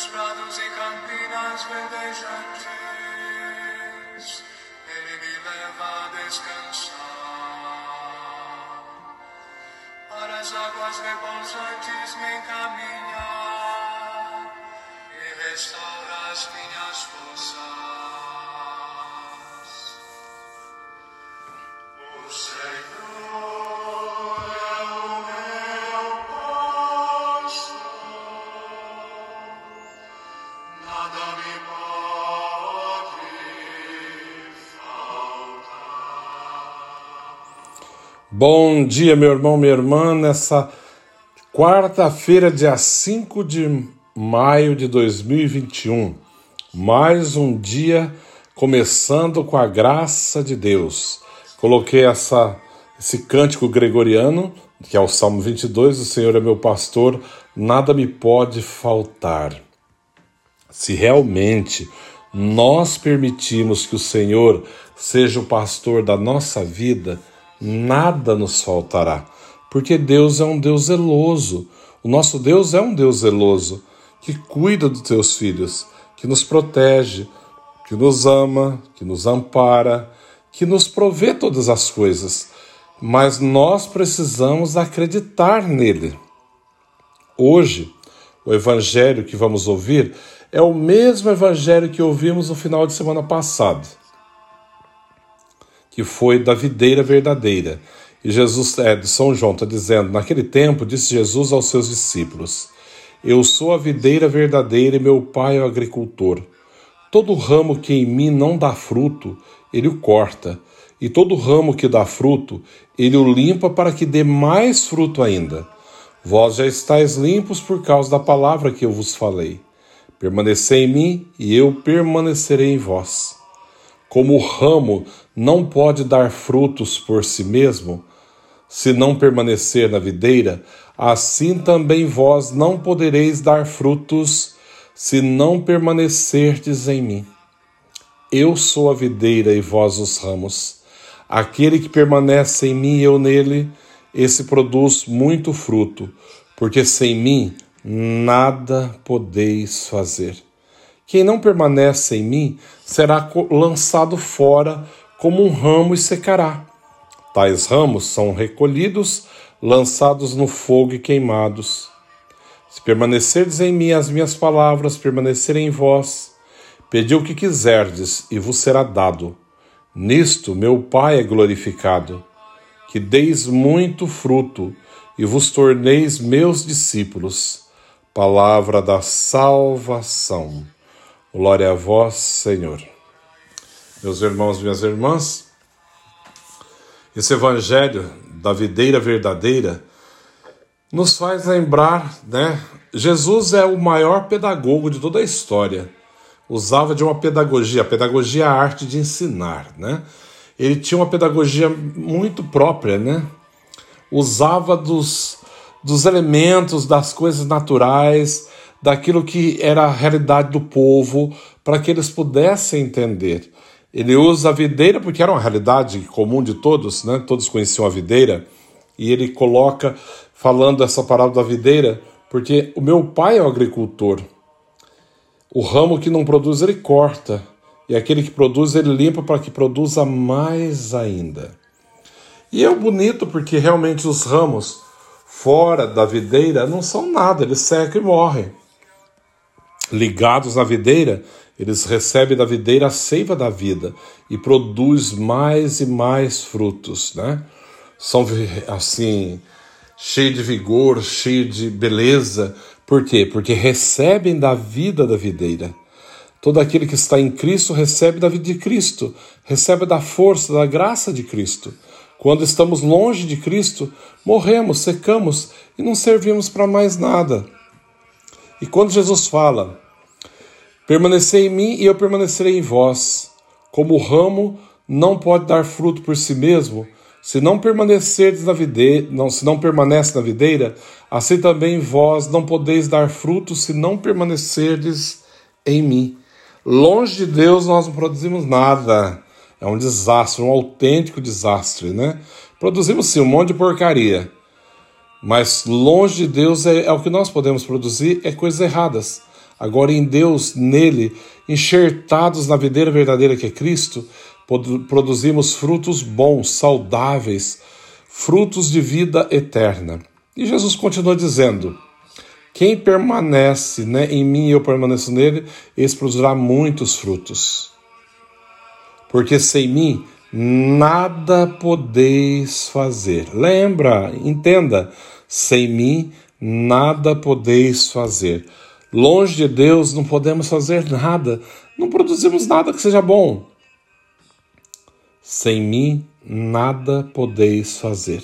Nos prados e campinas verdejantes, Ele me leva a descansar. Para as águas repousantes me encaminhar. Bom dia, meu irmão, minha irmã, nessa quarta-feira, dia 5 de maio de 2021. Mais um dia começando com a graça de Deus. Coloquei essa, esse cântico gregoriano, que é o Salmo 22, o Senhor é meu pastor, nada me pode faltar. Se realmente nós permitimos que o Senhor seja o pastor da nossa vida, nada nos faltará, porque Deus é um Deus zeloso. O nosso Deus é um Deus zeloso que cuida dos teus filhos, que nos protege, que nos ama, que nos ampara, que nos provê todas as coisas. Mas nós precisamos acreditar nele. Hoje, o evangelho que vamos ouvir é o mesmo evangelho que ouvimos no final de semana passado que foi da videira verdadeira. E Jesus, é, de São João, está dizendo: Naquele tempo, disse Jesus aos seus discípulos: Eu sou a videira verdadeira e meu pai é o agricultor. Todo ramo que em mim não dá fruto, ele o corta, e todo ramo que dá fruto, ele o limpa para que dê mais fruto ainda. Vós já estáis limpos por causa da palavra que eu vos falei. Permanecei em mim e eu permanecerei em vós. Como o ramo não pode dar frutos por si mesmo, se não permanecer na videira, assim também vós não podereis dar frutos se não permanecerdes em mim. Eu sou a videira e vós os ramos. Aquele que permanece em mim e eu nele, esse produz muito fruto, porque sem mim nada podeis fazer. Quem não permanece em mim será lançado fora como um ramo e secará. Tais ramos são recolhidos, lançados no fogo e queimados. Se permanecerdes em mim, as minhas palavras permanecerem em vós, pedi o que quiserdes e vos será dado. Nisto meu Pai é glorificado, que deis muito fruto e vos torneis meus discípulos. Palavra da salvação. Glória a vós, Senhor. Meus irmãos, minhas irmãs, esse evangelho da videira verdadeira nos faz lembrar, né? Jesus é o maior pedagogo de toda a história. Usava de uma pedagogia, a pedagogia é a arte de ensinar, né? Ele tinha uma pedagogia muito própria, né? Usava dos, dos elementos, das coisas naturais, daquilo que era a realidade do povo, para que eles pudessem entender. Ele usa a videira porque era uma realidade comum de todos, né? Todos conheciam a videira, e ele coloca falando essa parábola da videira, porque o meu pai é o agricultor. O ramo que não produz ele corta, e aquele que produz ele limpa para que produza mais ainda. E é bonito porque realmente os ramos fora da videira não são nada, eles secam e morrem ligados à videira, eles recebem da videira a seiva da vida e produz mais e mais frutos, né? São assim, cheios de vigor, cheios de beleza. Por quê? Porque recebem da vida da videira. Todo aquele que está em Cristo recebe da vida de Cristo, recebe da força, da graça de Cristo. Quando estamos longe de Cristo, morremos, secamos e não servimos para mais nada. E quando Jesus fala, permanecei em mim e eu permanecerei em vós, como o ramo não pode dar fruto por si mesmo, se não permanecerdes na videira, não, se não permanece na videira, assim também vós não podeis dar fruto se não permanecerdes em mim. Longe de Deus nós não produzimos nada. É um desastre, um autêntico desastre, né? Produzimos sim um monte de porcaria, mas longe de Deus é, é o que nós podemos produzir, é coisas erradas. Agora, em Deus, nele, enxertados na videira verdadeira que é Cristo, produzimos frutos bons, saudáveis, frutos de vida eterna. E Jesus continua dizendo: Quem permanece né, em mim e eu permaneço nele, esse produzirá muitos frutos. Porque sem mim nada podeis fazer. Lembra, entenda, sem mim nada podeis fazer. Longe de Deus não podemos fazer nada, não produzimos nada que seja bom. Sem mim nada podeis fazer.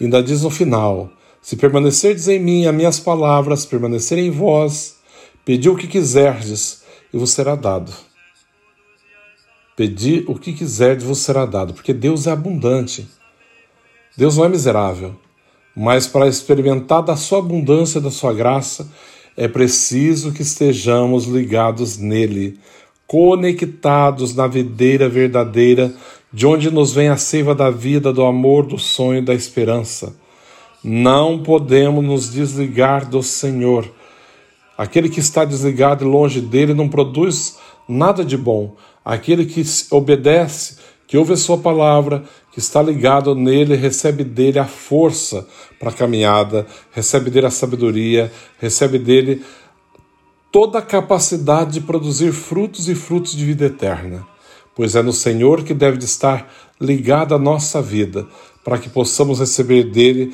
Ainda diz no final: Se permanecerdes em mim, as minhas palavras permanecerem em vós, pedi o que quiserdes e vos será dado. Pedi o que quiserdes vos será dado, porque Deus é abundante. Deus não é miserável, mas para experimentar da sua abundância, da sua graça, é preciso que estejamos ligados nele, conectados na videira verdadeira, de onde nos vem a seiva da vida, do amor, do sonho, da esperança. Não podemos nos desligar do Senhor. Aquele que está desligado e longe dele não produz nada de bom. Aquele que obedece, que ouve a sua palavra, que está ligado nele, recebe dele a força para a caminhada, recebe dele a sabedoria, recebe dele toda a capacidade de produzir frutos e frutos de vida eterna. Pois é no Senhor que deve estar ligada a nossa vida, para que possamos receber dele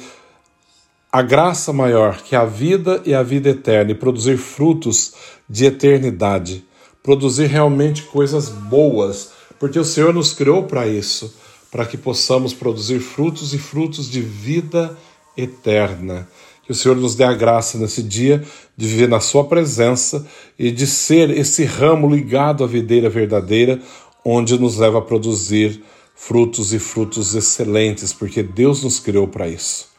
a graça maior, que a vida e a vida eterna, e produzir frutos de eternidade produzir realmente coisas boas, porque o Senhor nos criou para isso, para que possamos produzir frutos e frutos de vida eterna. Que o Senhor nos dê a graça nesse dia de viver na Sua presença e de ser esse ramo ligado à videira verdadeira, onde nos leva a produzir frutos e frutos excelentes, porque Deus nos criou para isso.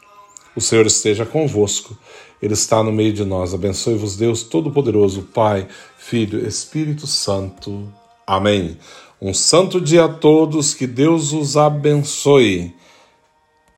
O Senhor esteja convosco, Ele está no meio de nós. Abençoe-vos, Deus Todo-Poderoso, Pai, Filho, Espírito Santo. Amém. Um santo dia a todos, que Deus os abençoe.